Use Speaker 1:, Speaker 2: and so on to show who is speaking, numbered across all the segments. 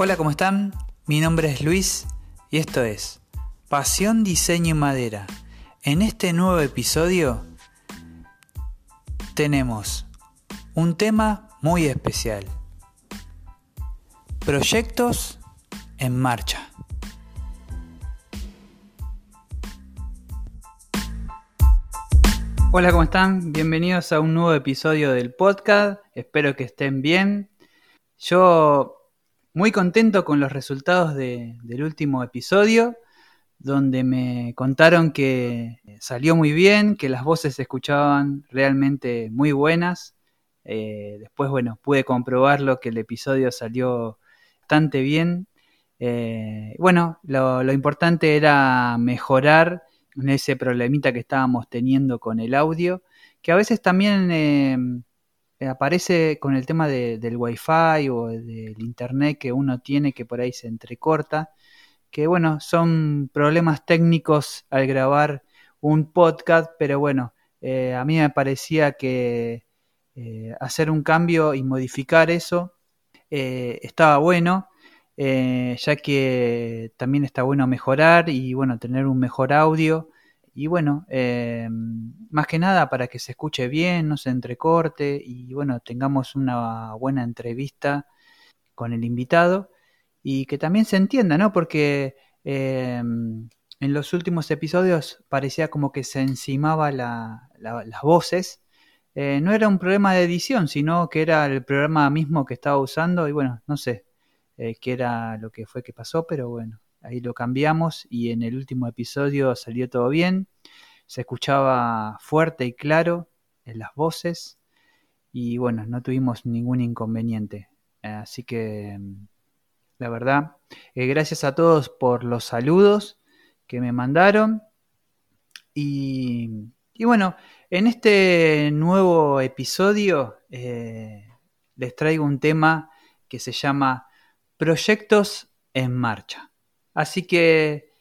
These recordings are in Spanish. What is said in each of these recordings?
Speaker 1: Hola, ¿cómo están? Mi nombre es Luis y esto es Pasión, Diseño y Madera. En este nuevo episodio tenemos un tema muy especial. Proyectos en marcha. Hola, ¿cómo están? Bienvenidos a un nuevo episodio del podcast. Espero que estén bien. Yo muy contento con los resultados del último episodio, donde me contaron que salió muy bien, que las voces se escuchaban realmente muy buenas. Eh, después, bueno, pude comprobarlo que el episodio salió bastante bien. Eh, bueno, lo, importante era mejorar ese problemita que estábamos teniendo con el audio, que a veces también eh, aparece con el tema del wifi o del internet que uno tiene que por ahí se entrecorta, que bueno, son problemas técnicos al grabar un podcast, pero bueno, eh, a mí me parecía que eh, hacer un cambio y modificar eso estaba bueno, ya que también está bueno mejorar y bueno, tener un mejor audio y bueno, eh, más que nada para que se escuche bien, no se entrecorte y bueno, tengamos una buena entrevista con el invitado y que también se entienda, ¿no? Porque eh, en los últimos episodios parecía como que se encimaba las voces. Eh, no era un problema de edición, sino que era el programa mismo que estaba usando y bueno, no sé qué era lo que fue que pasó, pero bueno, ahí lo cambiamos y en el último episodio salió todo bien. Se escuchaba fuerte y claro en las voces y bueno, no tuvimos ningún inconveniente. Así que la verdad, eh, gracias a todos por los saludos que me mandaron. Y, bueno, en este nuevo episodio eh, les traigo un tema que se llama Proyectos en Marcha. Así que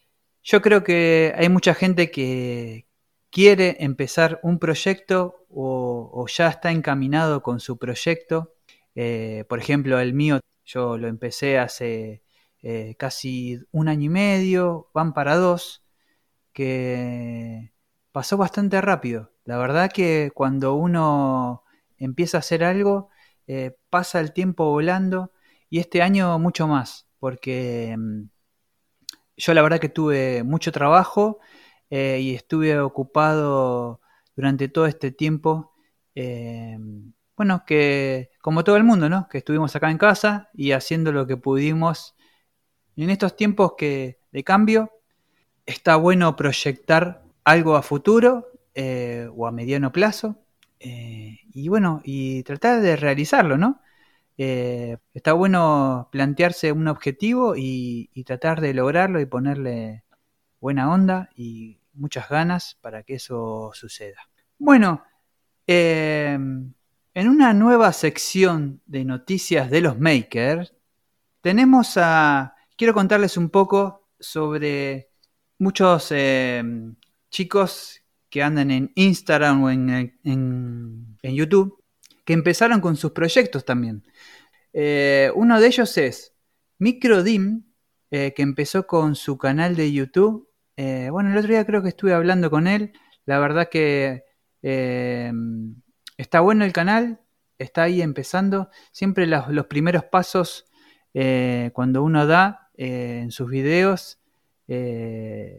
Speaker 1: yo creo que hay mucha gente que quiere empezar un proyecto o, ya está encaminado con su proyecto. Eh, por ejemplo, el mío, yo lo empecé hace eh, casi un año y medio, van para dos, que pasó bastante rápido. La verdad que cuando uno empieza a hacer algo, eh, pasa el tiempo volando y este año mucho más, porque mm, yo la verdad que tuve mucho trabajo eh, y estuve ocupado durante todo este tiempo. Eh, bueno, que como todo el mundo, ¿no? Que estuvimos acá en casa y haciendo lo que pudimos. en estos tiempos que, de cambio, está bueno proyectar algo a futuro eh, o a mediano plazo. y bueno, y tratar de realizarlo, ¿no? Eh, está bueno plantearse un objetivo y, tratar de lograrlo y ponerle buena onda y muchas ganas para que eso suceda. Bueno, em, en una nueva sección de noticias de los makers, tenemos a... Quiero contarles un poco sobre muchos em, chicos que andan en Instagram o en YouTube que empezaron con sus proyectos también. Eh, uno de ellos es Microdim, eh, que empezó con su canal de YouTube. Eh, bueno, el otro día creo que estuve hablando con él. La verdad que está bueno el canal, está ahí empezando. Siempre los, primeros pasos cuando uno da en sus videos.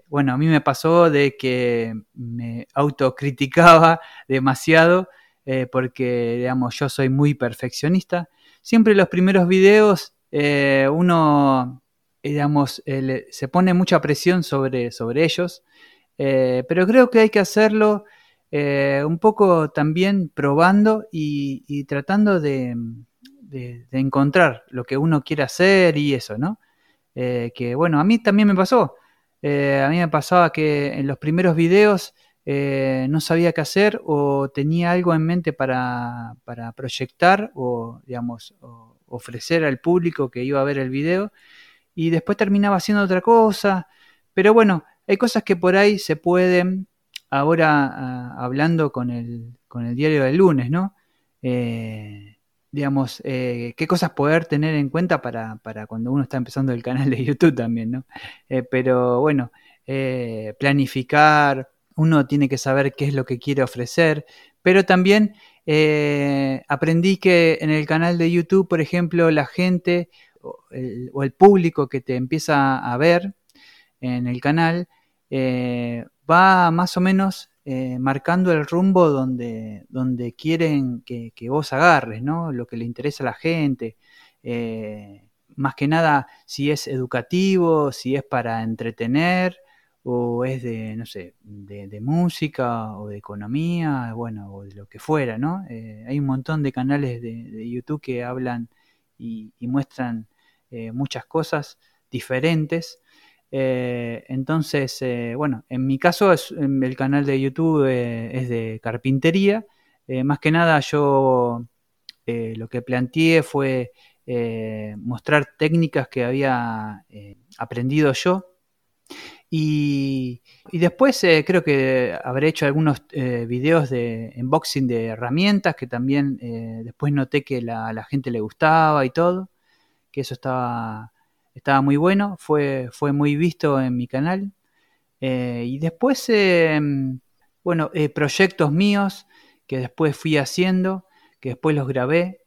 Speaker 1: bueno, a mí me pasó de que me autocriticaba demasiado eh, porque, digamos, yo soy muy perfeccionista. Siempre los primeros videos eh, uno, eh, digamos, se pone mucha presión sobre, sobre ellos, pero creo que hay que hacerlo un poco también probando y, tratando de, encontrar lo que uno quiere hacer y eso, ¿no? que bueno, a mí también me pasó. a mí me pasaba que en los primeros videos eh, no sabía qué hacer o tenía algo en mente para, proyectar o, digamos, ofrecer al público que iba a ver el video y después terminaba haciendo otra cosa. Pero bueno, hay cosas que por ahí se pueden, ahora ah, hablando con el, con el diario del lunes, ¿no? Eh, digamos, qué cosas poder tener en cuenta para, para, cuando uno está empezando el canal de YouTube también, ¿no? pero bueno, planificar, uno tiene que saber qué es lo que quiere ofrecer, pero también eh, aprendí que en el canal de YouTube, por ejemplo, la gente o el, público que te empieza a ver en el canal eh, va más o menos eh, marcando el rumbo donde, donde quieren que, vos agarres, ¿no? Lo que le interesa a la gente. más que nada, si es educativo, si es para entretener, o es de, no sé, de, música o de economía, bueno, o de lo que fuera, ¿no? Eh, hay un montón de canales de, YouTube que hablan y, muestran eh, muchas cosas diferentes. Eh, entonces, bueno, en mi caso es, el canal de YouTube es de carpintería. más que nada yo lo que planteé fue mostrar técnicas que había aprendido yo y, después eh, creo que habré hecho algunos eh, videos de unboxing de herramientas que también eh, después noté que la, la gente le gustaba y todo, que eso estaba, estaba muy bueno, fue, fue muy visto en mi canal. y después, bueno, proyectos míos que después fui haciendo, que después los grabé,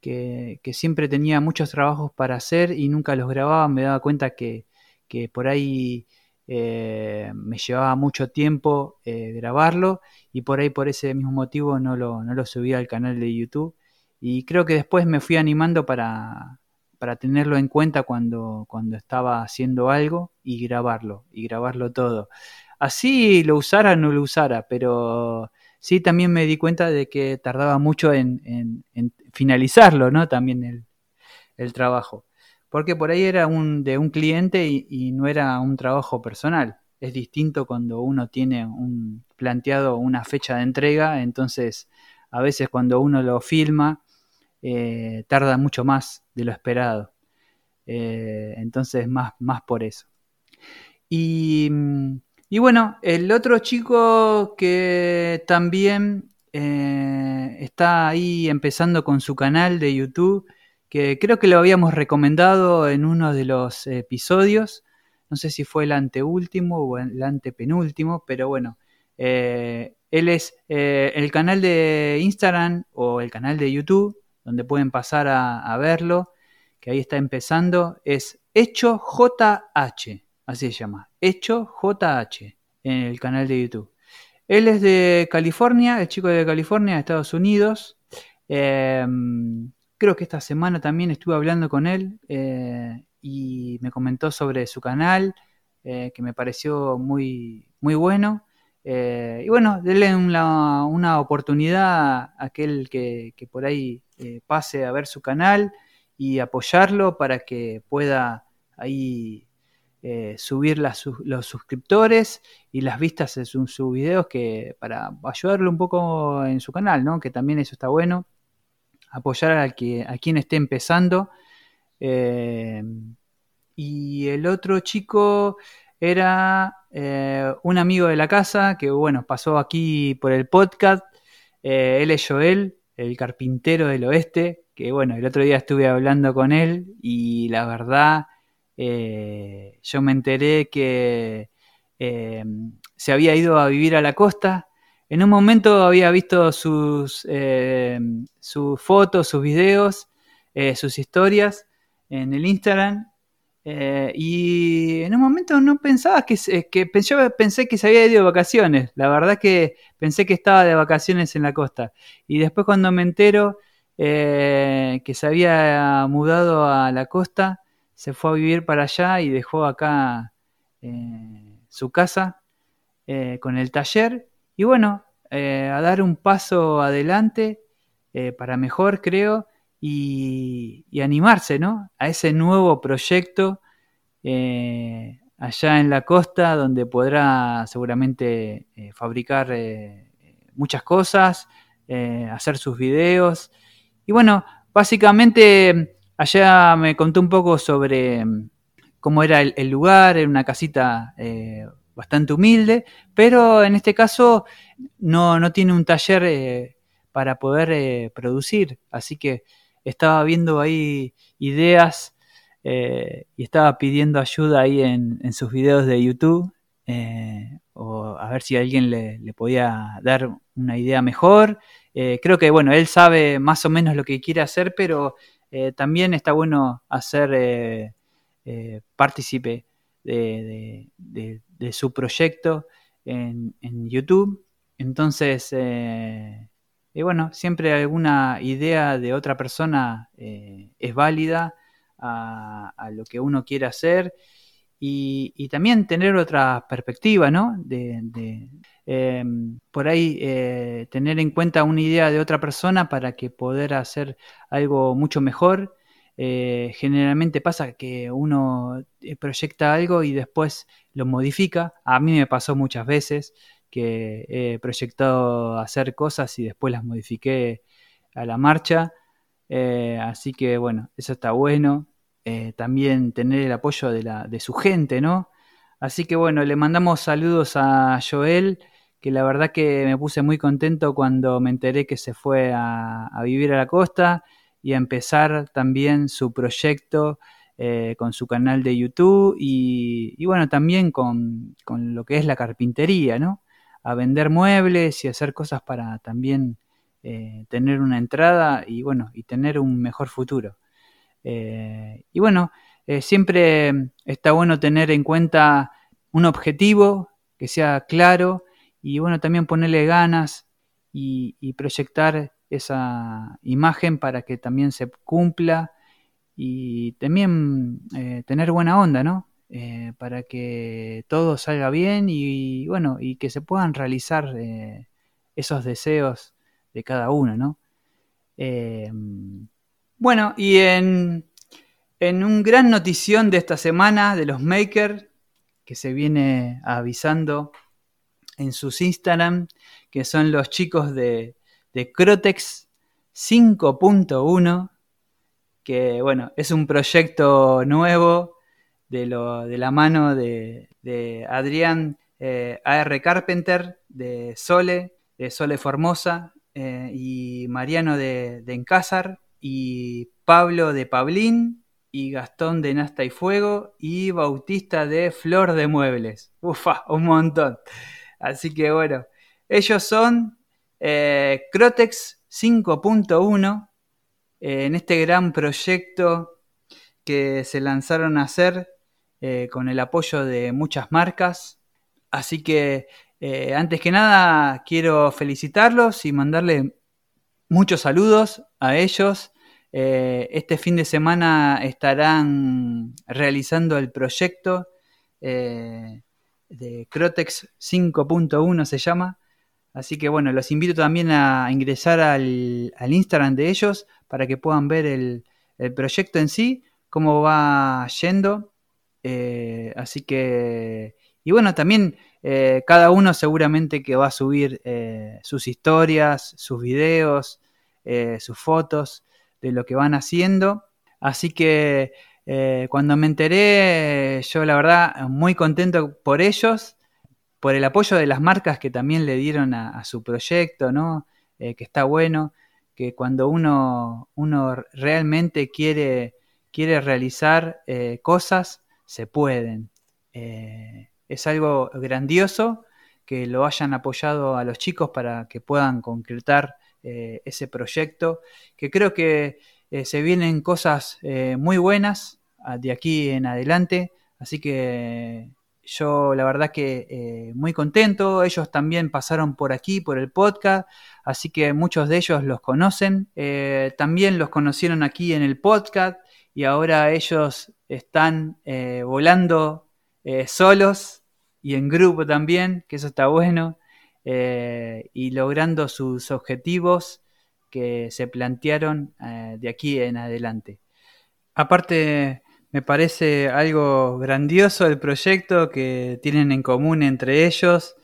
Speaker 1: que, que, siempre tenía muchos trabajos para hacer y nunca los grababa, me daba cuenta que, que por ahí eh, me llevaba mucho tiempo eh, grabarlo y por ahí por ese mismo motivo no lo, no lo subía al canal de YouTube. Y creo que después me fui animando para, para tenerlo en cuenta cuando, cuando estaba haciendo algo y grabarlo, y grabarlo todo. Así lo usara o no lo usara, pero sí también me di cuenta de que tardaba mucho en, en, finalizarlo, ¿no? También el, el trabajo porque por ahí era un, de un cliente y, no era un trabajo personal. Es distinto cuando uno tiene un planteado una fecha de entrega, entonces a veces cuando uno lo filma eh, tarda mucho más de lo esperado. Eh, entonces más, más por eso. Y, bueno, el otro chico que también eh, está ahí empezando con su canal de YouTube que creo que lo habíamos recomendado en uno de los episodios. No sé si fue el anteúltimo o el antepenúltimo, pero bueno, eh, él es eh, el canal de Instagram o el canal de YouTube, donde pueden pasar a, verlo, que ahí está empezando, es Hecho JH, así se llama, Hecho JH, en el canal de YouTube. Él es de California, el chico de California, de Estados Unidos. Eh, Creo que esta semana también estuve hablando con él eh, y me comentó sobre su canal, eh, que me pareció muy, muy bueno. Eh, y bueno, denle una, una oportunidad a aquel que, por ahí pase a ver su canal y apoyarlo para que pueda ahí subir los suscriptores y las vistas en sus videos que para ayudarlo un poco en su canal, ¿no? Que también eso está bueno apoyar a, que, a quien esté empezando. Eh, y el otro chico era eh, un amigo de la casa que, bueno, pasó aquí por el podcast. Eh, él es Joel, el carpintero del oeste, que, bueno, el otro día estuve hablando con él y la verdad, yo me enteré que se había ido a vivir a la costa en un momento había visto sus, eh, fotos, sus videos, eh, sus historias en el Instagram. Eh, y en un momento no pensaba que, que pensé que se había ido de vacaciones. La verdad que pensé que estaba de vacaciones en la costa. Y después cuando me entero que se había mudado a la costa, se fue a vivir para allá y dejó acá su casa con el taller y bueno, eh, a dar un paso adelante eh, para mejor, creo, y, animarse, ¿no? A ese nuevo proyecto eh, allá en la costa, donde podrá seguramente fabricar muchas cosas, hacer sus videos. Y bueno, básicamente allá me contó un poco sobre mm, cómo era el, el lugar, era una casita bastante humilde, pero en este caso no, no tiene un taller eh, para poder eh, producir, así que estaba viendo ahí ideas eh, y estaba pidiendo ayuda ahí en, sus videos de YouTube o a ver si alguien le, podía dar una idea mejor. Creo que, bueno, él sabe más o menos lo que quiere hacer, pero también está bueno hacer partícipe de, su proyecto en, en YouTube. Entonces, y bueno, siempre alguna idea de otra persona eh, es válida a, lo que uno quiere hacer y, también tener otra perspectiva, ¿no? De, em, por ahí eh, tener en cuenta una idea de otra persona para que poder hacer algo mucho mejor. Eh, generalmente pasa que uno proyecta algo y después lo modifica. A mí me pasó muchas veces que he proyectado hacer cosas y después las modifiqué a la marcha. Eh, así que bueno, eso está bueno. Eh, también tener el apoyo de su gente, ¿no? Así que bueno, le mandamos saludos a Joel, que la verdad que me puse muy contento cuando me enteré que se fue a, vivir a la costa y a empezar también su proyecto eh, con su canal de YouTube y, bueno, también con, con, lo que es la carpintería, ¿no? a vender muebles y hacer cosas para también eh, tener una entrada y bueno, y tener un mejor futuro. Eh, y bueno, siempre está bueno tener en cuenta un objetivo que sea claro y bueno, también ponerle ganas y proyectar esa imagen para que también se cumpla y también tener buena onda, ¿no? Eh, para que todo salga bien y, bueno, y que se puedan realizar eh, esos deseos de cada uno, ¿no? Eh, bueno, y en, en un gran notición de esta semana de los makers, que se viene avisando en sus Instagram, que son los chicos de, de Crotex 5.1, que bueno, es un proyecto nuevo de, lo, de la mano de, Adrián eh, A.R. Carpenter, de Sole, de Sole Formosa, eh, y Mariano de, de Encázar, y Pablo de Pablín, y Gastón de Nasta y Fuego, y Bautista de Flor de Muebles. Ufa, un montón. Así que bueno, ellos son eh, Crotex 5.1 en este gran proyecto que se lanzaron a hacer eh, con el apoyo de muchas marcas. Así que eh, antes que nada quiero felicitarlos y mandarle muchos saludos a ellos. Eh, este fin de semana estarán realizando el proyecto de Crotex 5.1 se llama. Así que bueno, los invito también a ingresar al, Instagram de ellos para que puedan ver el, el proyecto en sí, cómo va yendo. Eh, así que, y bueno, también eh, cada uno seguramente que va a subir eh, sus historias, sus videos, sus fotos de lo que van haciendo. Así que cuando me enteré, yo la verdad muy contento por ellos, por el apoyo de las marcas que también le dieron a, su proyecto, ¿no? que está bueno, que cuando uno, uno realmente quiere, quiere realizar cosas, se pueden. Eh, es algo grandioso que lo hayan apoyado a los chicos para que puedan concretar eh, ese proyecto, que creo que eh, se vienen cosas muy buenas ah, de aquí en adelante, así que yo la verdad que muy contento, ellos también pasaron por aquí, por el podcast, así que muchos de ellos los conocen, también los conocieron aquí en el podcast y ahora ellos están eh, volando eh, solos y en grupo también, que eso está bueno, eh, y logrando sus objetivos que se plantearon de aquí en adelante. Aparte, me parece algo grandioso el proyecto que tienen en común entre ellos.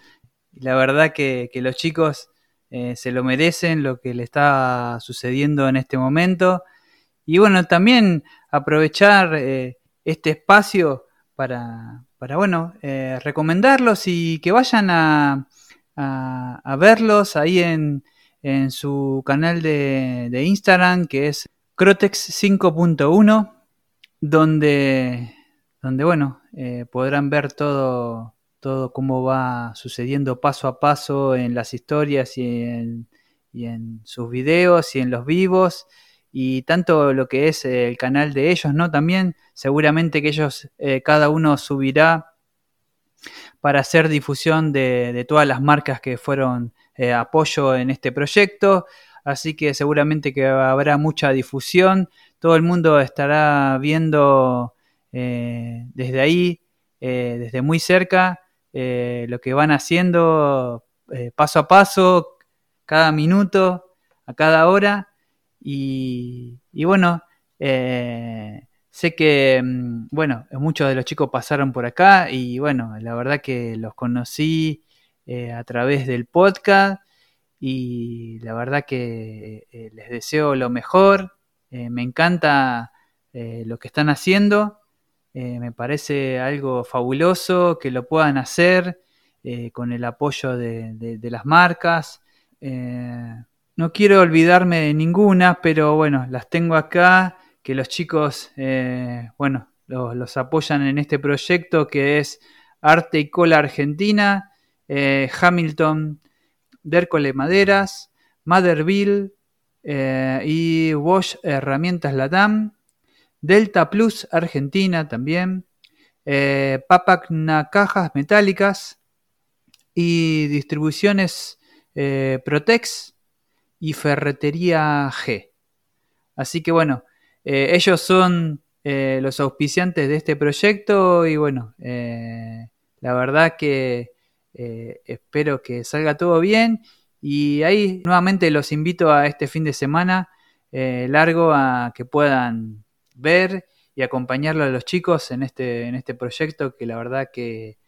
Speaker 1: La verdad que, los chicos se lo merecen, lo que le está sucediendo en este momento. Y bueno, también aprovechar eh, este espacio para, para bueno, eh, recomendarlos y que vayan a, a, verlos ahí en, en, su canal de, de, Instagram, que es Crotex 5.1, donde, donde bueno, eh, podrán ver todo, todo cómo va sucediendo paso a paso en las historias y en, y en sus videos y en los vivos y tanto lo que es el canal de ellos, ¿no? También seguramente que ellos eh, cada uno subirá para hacer difusión de, todas las marcas que fueron eh, apoyo en este proyecto, así que seguramente que habrá mucha difusión, todo el mundo estará viendo eh, desde ahí, desde muy cerca, lo que van haciendo paso a paso, cada minuto, a cada hora y, bueno, eh, sé que, mm, bueno, muchos de los chicos pasaron por acá y bueno, la verdad que los conocí eh, a través del podcast y la verdad que eh, les deseo lo mejor. Me encanta lo que están haciendo. me parece algo fabuloso que lo puedan hacer con el apoyo de, las marcas. No quiero olvidarme de ninguna, pero bueno, las tengo acá, que los chicos, eh, bueno, los, apoyan en este proyecto que es Arte y Cola Argentina, eh, Hamilton, Dercole Maderas, Motherville eh, y Wash Herramientas Latam, Delta Plus Argentina también, Papacna Cajas Metálicas y Distribuciones Protex y Ferretería G. Así que bueno, eh, ellos son eh, los auspiciantes de este proyecto y bueno, eh, la verdad que espero que salga todo bien y ahí nuevamente los invito a este fin de semana largo a que puedan ver y acompañarlo a los chicos en este, en este proyecto que la verdad que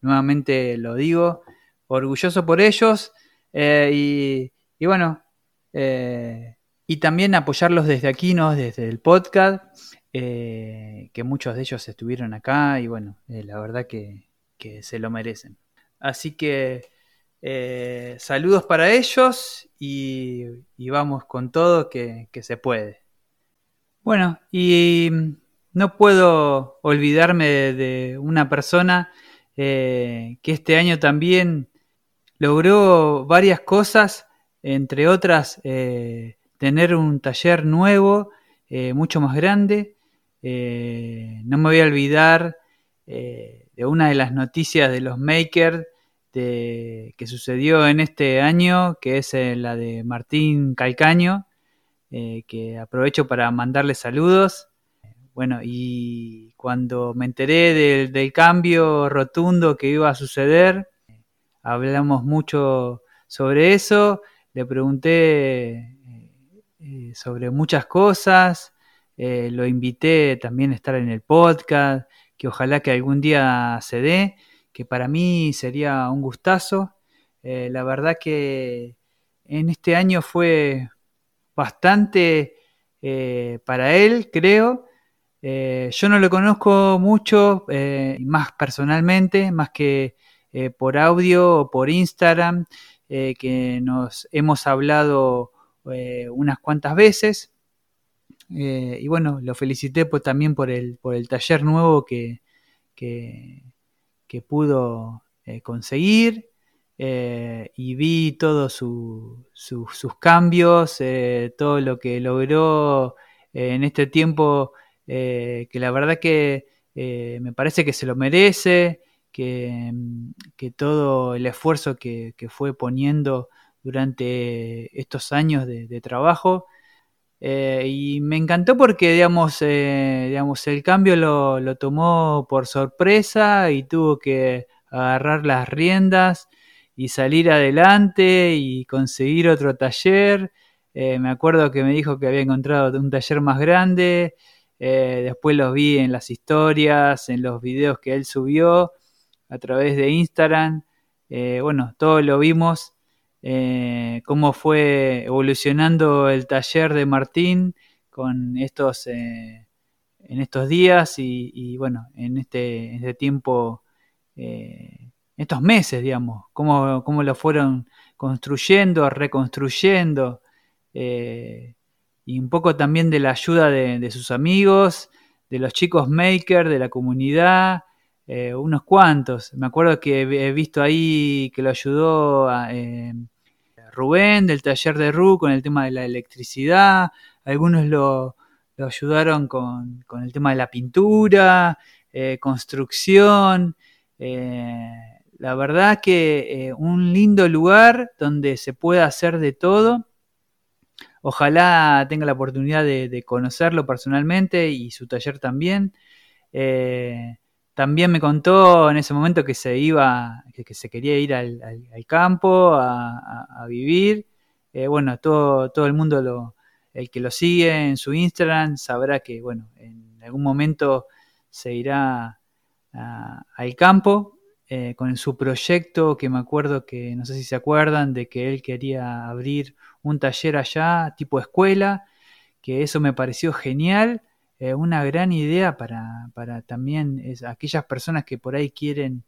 Speaker 1: nuevamente lo digo, orgulloso por ellos y y bueno, eh, y también apoyarlos desde aquí, ¿no? Desde el podcast, eh, que muchos de ellos estuvieron acá y bueno, eh, la verdad que, se lo merecen. Así que saludos para ellos y, vamos con todo que, que, se puede. Bueno, y no puedo olvidarme de una persona que este año también logró varias cosas entre otras, eh, tener un taller nuevo, eh, mucho más grande. Eh, no me voy a olvidar de una de las noticias de los makers que sucedió en este año, que es la de Martín Calcaño, que aprovecho para mandarle saludos. Bueno, y cuando me enteré del, del cambio rotundo que iba a suceder, hablamos mucho sobre eso le pregunté eh, eh, sobre muchas cosas, eh, lo invité también a estar en el podcast, que ojalá que algún día se dé, que para mí sería un gustazo. la verdad que en este año fue bastante para él, creo. yo no lo conozco mucho, más personalmente, más que por audio o por Instagram. Eh, que nos hemos hablado eh, unas cuantas veces. Eh, y bueno, lo felicité pues, también por el, por el taller nuevo que, pudo conseguir. y vi todos sus cambios, todo lo que logró en este tiempo, que la verdad que me parece que se lo merece. Mm, que, todo el esfuerzo que, fue poniendo durante estos años de, trabajo. Eh, y me encantó porque, digamos, eh, digamos el cambio lo, tomó por sorpresa y tuvo que agarrar las riendas y salir adelante y conseguir otro taller. Eh, me acuerdo que me dijo que había encontrado un taller más grande. después los vi en las historias, en los videos que él subió a través de Instagram. Eh, bueno, todo lo vimos, eh, cómo fue evolucionando el taller de Martín con estos, eh, en estos días y, bueno, en este, este tiempo, estos meses, digamos, cómo, cómo, lo fueron construyendo, reconstruyendo. y un poco también de la ayuda de, sus amigos, de los chicos maker, de la comunidad, eh, unos cuantos. Me acuerdo que he visto ahí que lo ayudó eh, Rubén del taller de Ru con el tema de la electricidad, algunos lo, ayudaron con, el tema de la pintura, eh, construcción. la verdad que un lindo lugar donde se puede hacer de todo Ojalá tenga la oportunidad de, conocerlo personalmente y su taller también. Eh, también me contó en ese momento que se iba, que, se quería ir al, campo a, vivir. Eh, bueno, todo, todo el mundo, lo, el que lo sigue en su Instagram, sabrá que, bueno, en algún momento se irá al campo eh, con su proyecto, que me acuerdo que, no sé si se acuerdan, de que él quería abrir un taller allá, tipo escuela, que eso me pareció genial, eh, una gran idea para, para también aquellas personas que por ahí quieren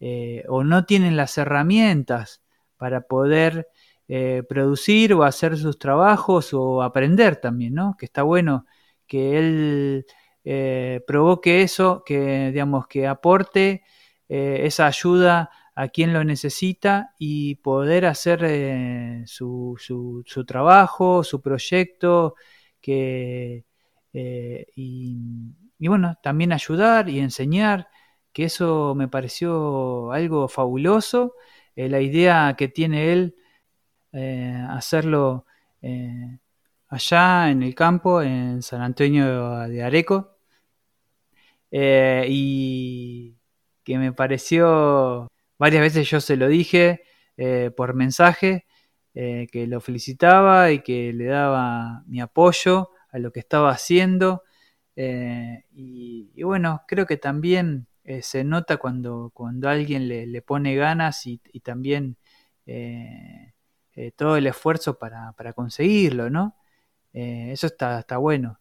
Speaker 1: eh, o no tienen las herramientas para poder eh, producir o hacer sus trabajos o aprender también, ¿no? Que está bueno que él provoque eso, que digamos que aporte esa ayuda a quien lo necesita y poder hacer eh, su, su, trabajo, su proyecto, que, eh, y, bueno, también ayudar y enseñar, que eso me pareció algo fabuloso, eh, la idea que tiene él, hacerlo allá en el campo, en San Antonio de Areco, y que me pareció Varias veces yo se lo dije eh, por mensaje, eh, que lo felicitaba y que le daba mi apoyo a lo que estaba haciendo. Eh, y, bueno, creo que también se nota cuando, cuando alguien le, pone ganas y, también todo el esfuerzo para, conseguirlo, ¿no? eso está, está bueno.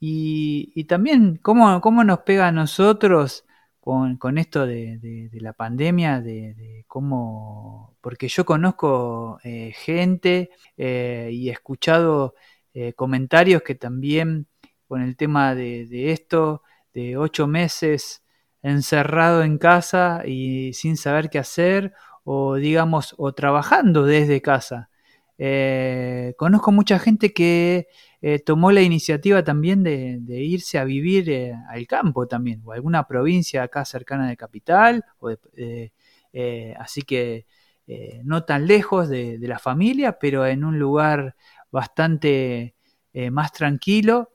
Speaker 1: Y, también cómo, cómo, nos pega a nosotros con, esto de, la pandemia, de, cómo, porque yo conozco eh, gente eh, y he escuchado eh, comentarios que también con el tema de, esto, de ocho meses encerrado en casa y sin saber qué hacer, o digamos, o trabajando desde casa. conozco mucha gente que eh, tomó la iniciativa también de, irse a vivir eh, al campo también, o alguna provincia acá cercana de capital, eh, así que no tan lejos de, la familia, pero en un lugar bastante más tranquilo,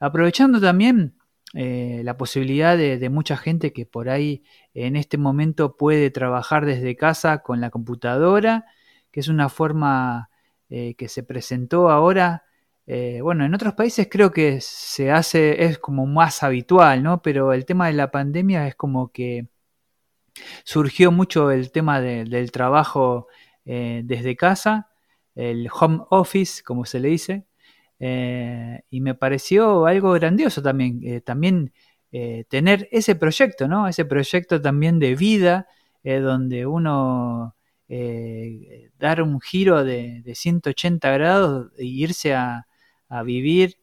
Speaker 1: aprovechando también la posibilidad de, mucha gente que por ahí en este momento puede trabajar desde casa con la computadora, que es una forma que se presentó ahora eh, bueno, en otros países creo que se hace, es como más habitual, ¿no? Pero el tema de la pandemia es como que surgió mucho el tema del trabajo eh, desde casa, el home office, como se le dice, eh, y me pareció algo grandioso también, también tener ese proyecto, ¿no? Ese proyecto también de vida, donde uno dar un giro de, de 180 grados e irse a, a vivir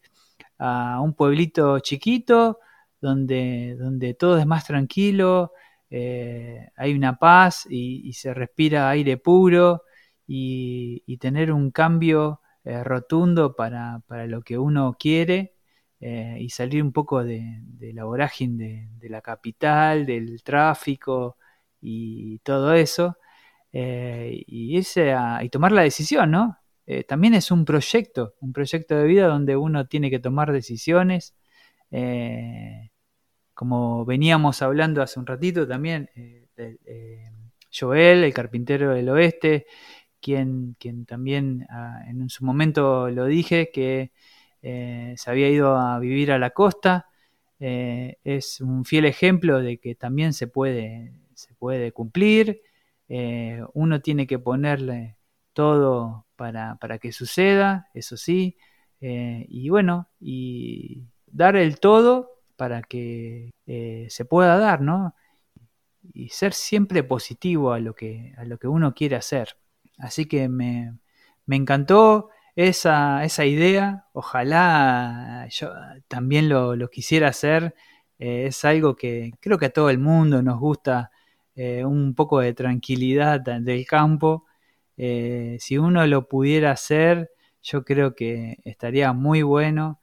Speaker 1: a un pueblito chiquito donde, donde todo es más tranquilo, eh, hay una paz y, se respira aire puro y, tener un cambio eh, rotundo para, lo que uno quiere eh, y salir un poco de, la vorágine de, la capital, del tráfico y todo eso. y irse a, y tomar la decisión, ¿no? Eh, también es un proyecto, un proyecto de vida donde uno tiene que tomar decisiones. Eh, como veníamos hablando hace un ratito también, eh, Joel, el carpintero del oeste, quien, quien también ah, en su momento lo dije, que se había ido a vivir a la costa, es un fiel ejemplo de que también se puede, se puede cumplir, uno tiene que ponerle todo para, que suceda, eso sí, eh, y bueno, y dar el todo para que eh, se pueda dar, ¿no? Y ser siempre positivo a lo que, a lo que uno quiere hacer. Así que me, encantó esa, esa idea, ojalá yo también lo, quisiera hacer. Eh, es algo que creo que a todo el mundo nos gusta eh, un poco de tranquilidad del campo. Eh, si uno lo pudiera hacer, yo creo que estaría muy bueno.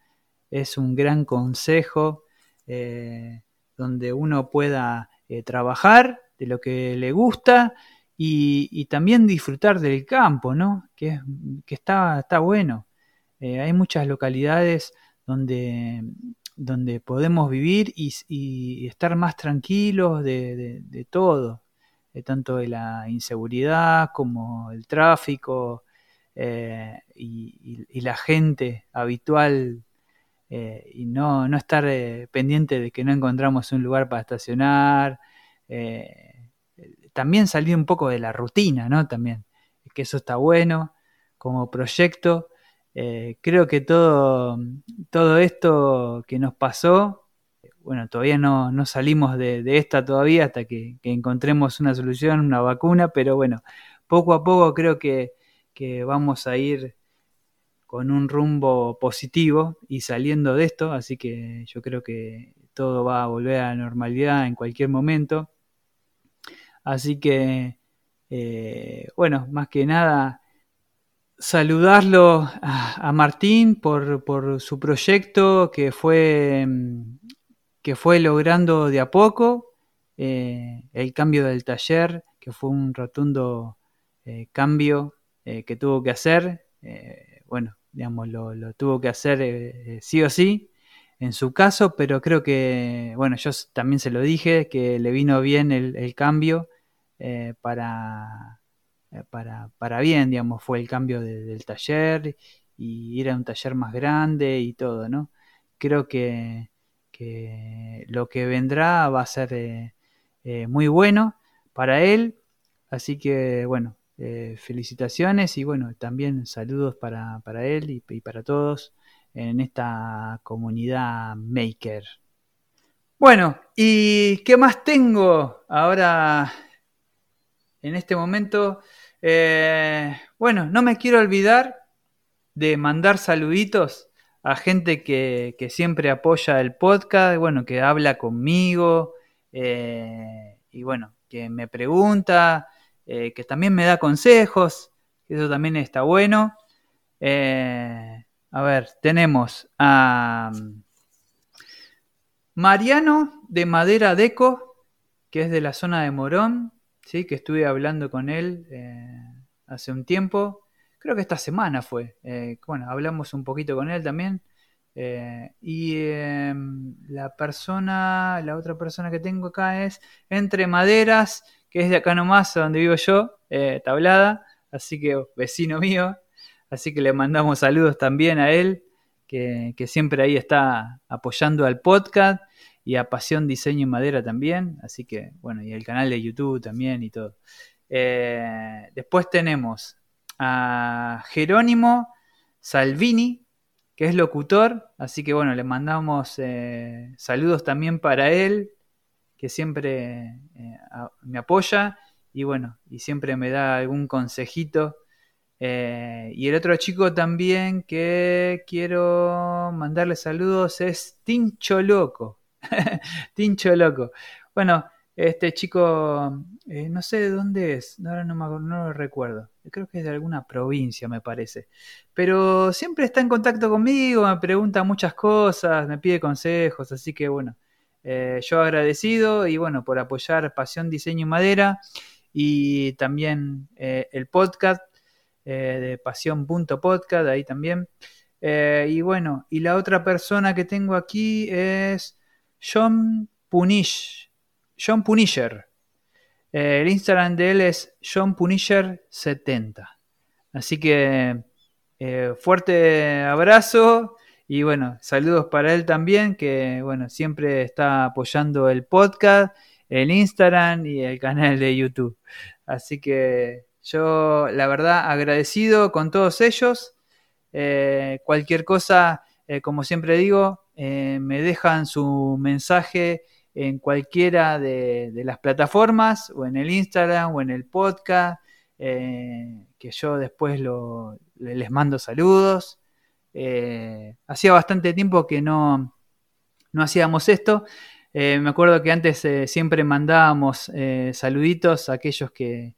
Speaker 1: Es un gran consejo donde uno pueda trabajar de lo que le gusta y, también disfrutar del campo, ¿no? Que, que está, está bueno. Eh, hay muchas localidades donde, donde podemos vivir y, estar más tranquilos de, todo, de tanto de la inseguridad como el tráfico eh, y, la gente habitual eh, y no, no estar pendiente de que no encontramos un lugar para estacionar también salir un poco de la rutina, ¿no? También, que eso está bueno como proyecto. Eh, creo que todo, todo esto que nos pasó, bueno, todavía no, salimos de, esta todavía hasta que, encontremos una solución, una vacuna, pero bueno, poco a poco creo que, que vamos a ir con un rumbo positivo y saliendo de esto, así que yo creo que todo va a volver a la normalidad en cualquier momento. Así que, eh, bueno, más que nada, saludarlo a, Martín por, su proyecto que fue, mm, que fue logrando de a poco eh, el cambio del taller, que fue un rotundo eh, cambio que tuvo que hacer. bueno, digamos, lo, tuvo que hacer sí o sí en su caso, pero creo que, bueno, yo también se lo dije, que le vino bien el cambio eh, para, eh, para, para, bien, digamos, fue el cambio del taller y ir a un taller más grande y todo, ¿no? Creo que, lo que vendrá va a ser eh, muy bueno para él, así que bueno, felicitaciones y bueno, también saludos para, para él y para todos en esta comunidad maker. Bueno, ¿y qué más tengo? Ahora en este momento. Eh, bueno, no me quiero olvidar de mandar saluditos a gente que, siempre apoya el podcast, bueno, que habla conmigo eh, y bueno, que me pregunta, eh, que también me da consejos, eso también está bueno. a ver, tenemos a mm, Mariano de Madera Deco, que es de la zona de Morón, ¿sí? que estuve hablando con él eh, hace un tiempo, creo que esta semana fue, eh, bueno, hablamos un poquito con él también, eh, y em, la persona, la otra persona que tengo acá es Entre Maderas, que es de acá nomás, donde vivo yo, Tablada, así que vecino mío, así que le mandamos saludos también a él, que, que siempre ahí está apoyando al podcast y a Pasión Diseño y Madera también, así que bueno, y el canal de YouTube también y todo. Eh, después tenemos a Jerónimo Salvini, que es locutor, así que bueno, le mandamos eh, saludos también para él, que siempre eh, me apoya y bueno, y siempre me da algún consejito. y el otro chico también que quiero mandarle saludos es Tincho Loco. Tincho loco. Bueno, este chico, eh, no sé de dónde es, ahora no, me, no lo recuerdo. Creo que es de alguna provincia, me parece. Pero siempre está en contacto conmigo, me pregunta muchas cosas, me pide consejos, así que bueno, eh, yo agradecido y bueno, por apoyar Pasión Diseño y Madera y también eh, el podcast de pasión.podcast, ahí también. y bueno, y la otra persona que tengo aquí es John Punish, John Punisher. Eh, el Instagram de él es John Punisher70. Así que eh, fuerte abrazo y bueno, saludos para él también, que bueno, siempre está apoyando el podcast, el Instagram y el canal de YouTube. Así que yo, la verdad, agradecido con todos ellos. Eh, cualquier cosa, como siempre digo, eh, me dejan su mensaje en cualquiera de, las plataformas, o en el Instagram, o en el podcast, eh, que yo después les mando saludos. Eh, hacía bastante tiempo que no, no hacíamos esto. Me acuerdo que antes siempre mandábamos saluditos a aquellos que,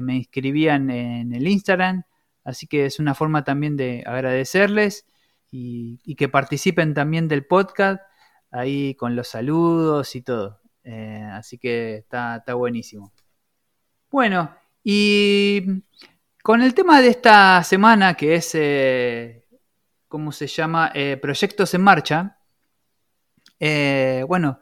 Speaker 1: me inscribían en el Instagram. Así que es una forma también de agradecerles y, que participen también del podcast ahí con los saludos y todo. así que está, está buenísimo. Bueno, y con el tema de esta semana, que es, eh, ¿cómo se llama? Eh, proyectos en marcha. Eh, bueno,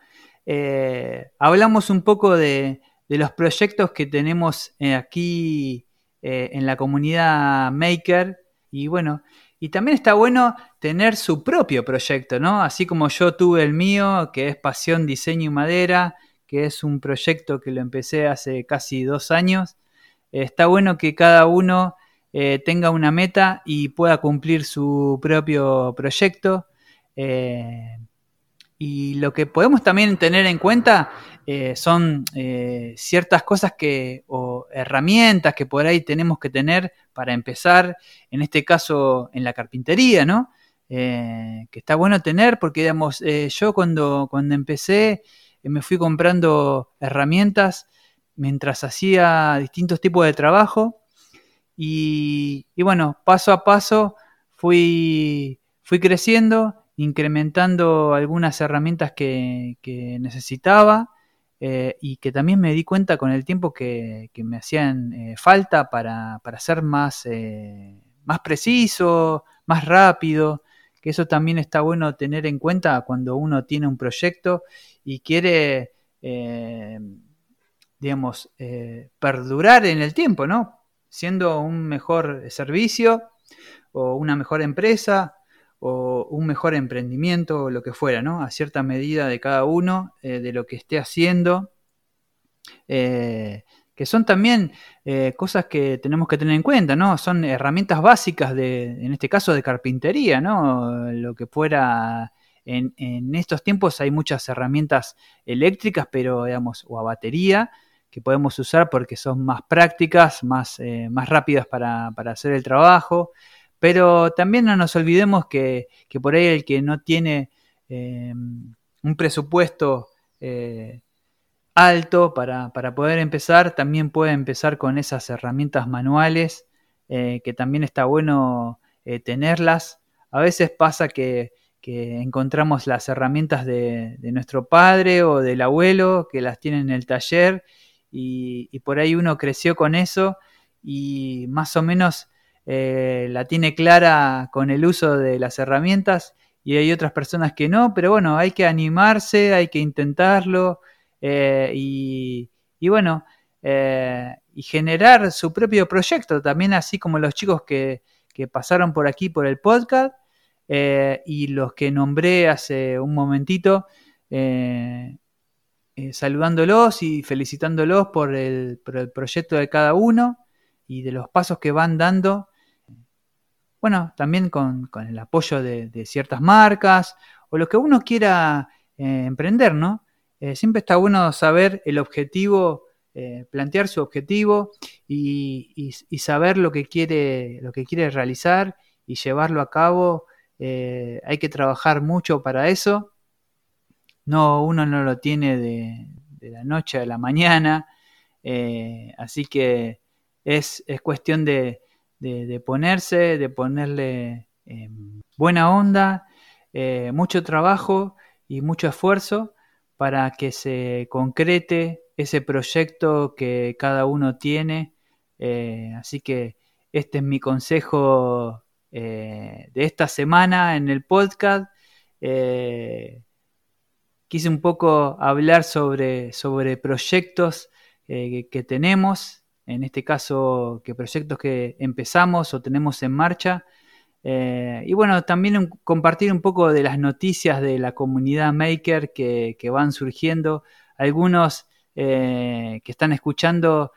Speaker 1: hablamos un poco de, los proyectos que tenemos aquí en la comunidad Maker. Y bueno, y también está bueno tener su propio proyecto, ¿no? Así como yo tuve el mío, que es Pasión, Diseño y Madera, que es un proyecto que lo empecé hace casi dos años está bueno que cada uno eh, tenga una meta y pueda cumplir su propio proyecto. Eh, y lo que podemos también tener en cuenta eh, son ciertas cosas que, o herramientas que por ahí tenemos que tener para empezar, en este caso en la carpintería, ¿no? Que está bueno tener porque, digamos, yo cuando, cuando empecé me fui comprando herramientas mientras hacía distintos tipos de trabajo y, bueno, paso a paso fui, fui creciendo, incrementando algunas herramientas que, necesitaba eh, y que también me di cuenta con el tiempo que, me hacían eh, falta para, ser más, eh, más preciso, más rápido, que eso también está bueno tener en cuenta cuando uno tiene un proyecto y quiere digamos, eh, perdurar en el tiempo, ¿no? Siendo un mejor servicio o una mejor empresa o un mejor emprendimiento o lo que fuera, ¿no? A cierta medida de cada uno, eh, de lo que esté haciendo, eh, que son también cosas que tenemos que tener en cuenta, ¿no? Son herramientas básicas de, en este caso, de carpintería, ¿no? Lo que fuera en, en, estos tiempos hay muchas herramientas eléctricas, pero digamos, o a batería, que podemos usar porque son más prácticas, más, eh, más rápidas para, hacer el trabajo. Pero también no nos olvidemos que, por ahí el que no tiene eh, un presupuesto eh, alto para, poder empezar, también puede empezar con esas herramientas manuales, que también está bueno tenerlas. A veces pasa que, encontramos las herramientas de, de, nuestro padre o del abuelo que las tienen en el taller y, por ahí uno creció con eso y más o menos eh, la tiene clara con el uso de las herramientas y hay otras personas que no, pero bueno, hay que animarse, hay que intentarlo eh, y, bueno, eh, y generar su propio proyecto, también así como los chicos que, que pasaron por aquí por el podcast y los que nombré hace un momentito, eh, saludándolos y felicitándolos por el, proyecto de cada uno y de los pasos que van dando. Bueno, también con, el apoyo de, ciertas marcas o lo que uno quiera eh, emprender, ¿no? Eh, siempre está bueno saber el objetivo, plantear su objetivo y, saber lo que, quiere, lo que quiere realizar y llevarlo a cabo. hay que trabajar mucho para eso. No, uno no lo tiene de, la noche a la mañana, eh, así que es, cuestión de, ponerse, de ponerle em, buena onda, eh, mucho trabajo y mucho esfuerzo para que se concrete ese proyecto que cada uno tiene. Eh, así que este es mi consejo de esta semana en el podcast quise un poco hablar sobre, sobre proyectos eh, que tenemos, en este caso, que proyectos que empezamos o tenemos en marcha. Eh, y bueno, también compartir un poco de las noticias de la comunidad maker que, van surgiendo. Algunos eh, que están escuchando,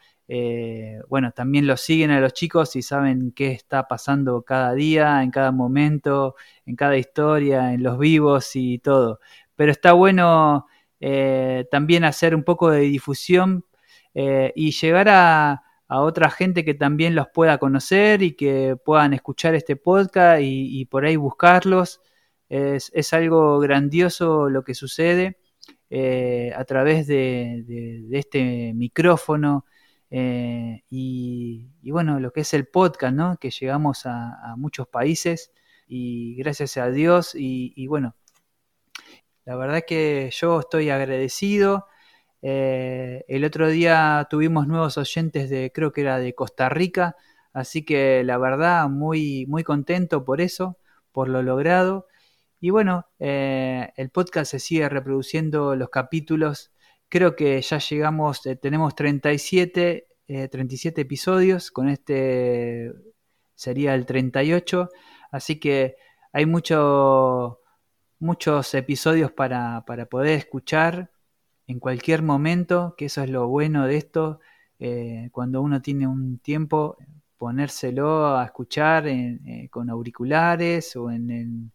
Speaker 1: bueno, también los siguen a los chicos y saben qué está pasando cada día, en cada momento, en cada historia, en los vivos y todo pero está bueno eh, también hacer un poco de difusión eh, y llegar a, a otra gente que también los pueda conocer y que puedan escuchar este podcast y, por ahí buscarlos. Es, algo grandioso lo que sucede eh, a través de, este micrófono eh, y, bueno, lo que es el podcast, ¿no? Que llegamos a, muchos países y gracias a Dios y, bueno, la verdad que yo estoy agradecido. Eh, el otro día tuvimos nuevos oyentes de, creo que era de Costa Rica, así que la verdad muy, muy contento por eso, por lo logrado. Y bueno, eh, el podcast se sigue reproduciendo los capítulos. Creo que ya llegamos, eh, tenemos 37, 37 episodios, con este sería el 38, así que hay mucho muchos episodios para, poder escuchar en cualquier momento, que eso es lo bueno de esto, eh, cuando uno tiene un tiempo, ponérselo a escuchar eh, con auriculares o en,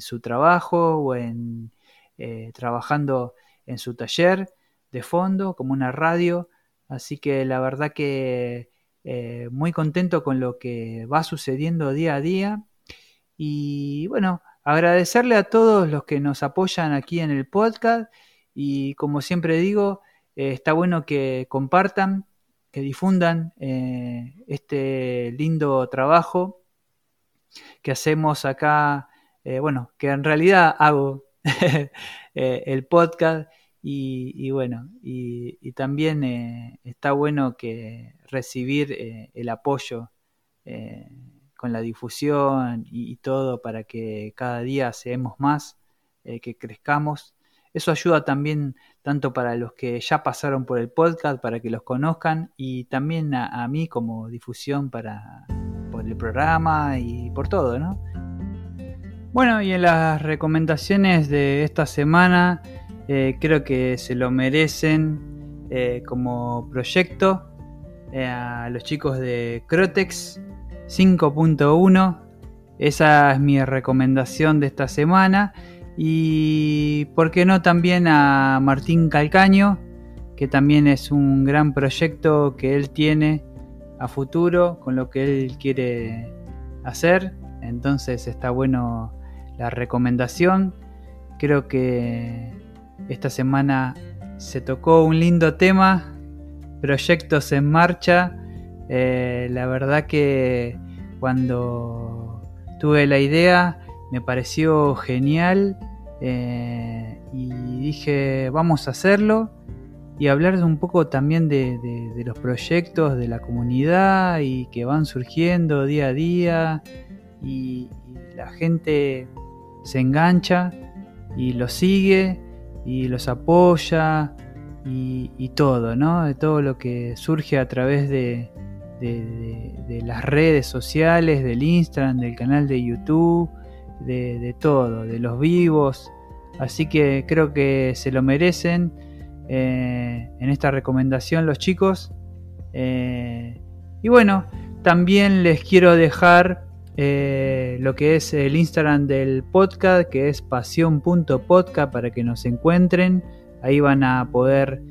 Speaker 1: su trabajo o en eh, trabajando en su taller de fondo como una radio. Así que la verdad que muy contento con lo que va sucediendo día a día. Y bueno, Agradecerle a todos los que nos apoyan aquí en el podcast y como siempre digo, eh, está bueno que compartan, que difundan eh, este lindo trabajo que hacemos acá, eh, bueno, que en realidad hago el podcast y, bueno, y, también está bueno que recibir el apoyo con la difusión y, todo para que cada día seamos más, que crezcamos. Eso ayuda también tanto para los que ya pasaron por el podcast, para que los conozcan, y también a, mí como difusión para, por el programa y por todo, ¿no? Bueno, y en las recomendaciones de esta semana, eh, creo que se lo merecen eh, como proyecto a los chicos de Crotex, 5.1. Esa es mi recomendación de esta semana. Y por qué no también a Martín Calcaño, que también es un gran proyecto que él tiene a futuro con lo que él quiere hacer. Entonces está bueno la recomendación. Creo que esta semana se tocó un lindo tema, proyectos en marcha eh, la verdad que cuando tuve la idea me pareció genial eh, y dije vamos a hacerlo y hablar un poco también de, los proyectos de la comunidad y que van surgiendo día a día y, la gente se engancha y los sigue y los apoya y, todo, ¿no? De todo lo que surge a través de, las redes sociales, del Instagram, del canal de YouTube, de, todo, de los vivos. Así que creo que se lo merecen eh, en esta recomendación los chicos. Eh, y bueno, también les quiero dejar eh, lo que es el Instagram del podcast, que es pasión.podcast para que nos encuentren. Ahí van a poder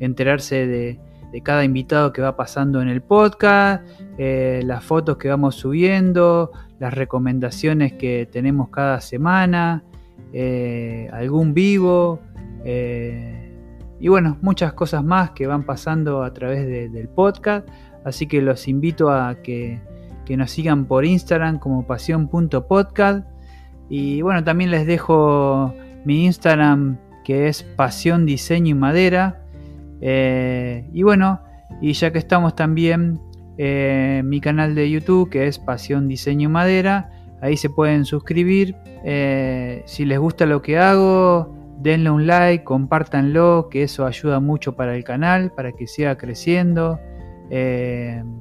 Speaker 1: enterarse de, cada invitado que va pasando en el podcast, las fotos que vamos subiendo, las recomendaciones que tenemos cada semana, eh, algún vivo eh, y bueno, muchas cosas más que van pasando a través del podcast. Así que los invito a que, que nos sigan por Instagram como pasión.podcast. Y bueno, también les dejo mi Instagram que es pasión diseño y madera. Eh, y bueno, y ya que estamos también eh, mi canal de YouTube que es Pasión Diseño Madera, ahí se pueden suscribir. Eh, si les gusta lo que hago, denle un like, compártanlo, que eso ayuda mucho para el canal, para que siga creciendo.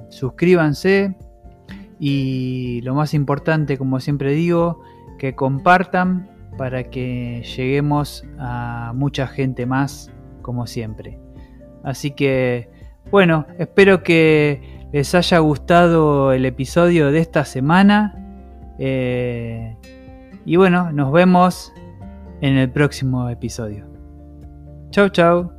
Speaker 1: suscríbanse y lo más importante, como siempre digo, que compartan para que lleguemos a mucha gente más, como siempre. Así que, bueno, espero que les haya gustado el episodio de esta semana. Eh, y bueno, nos vemos en el próximo episodio. Chau, chau.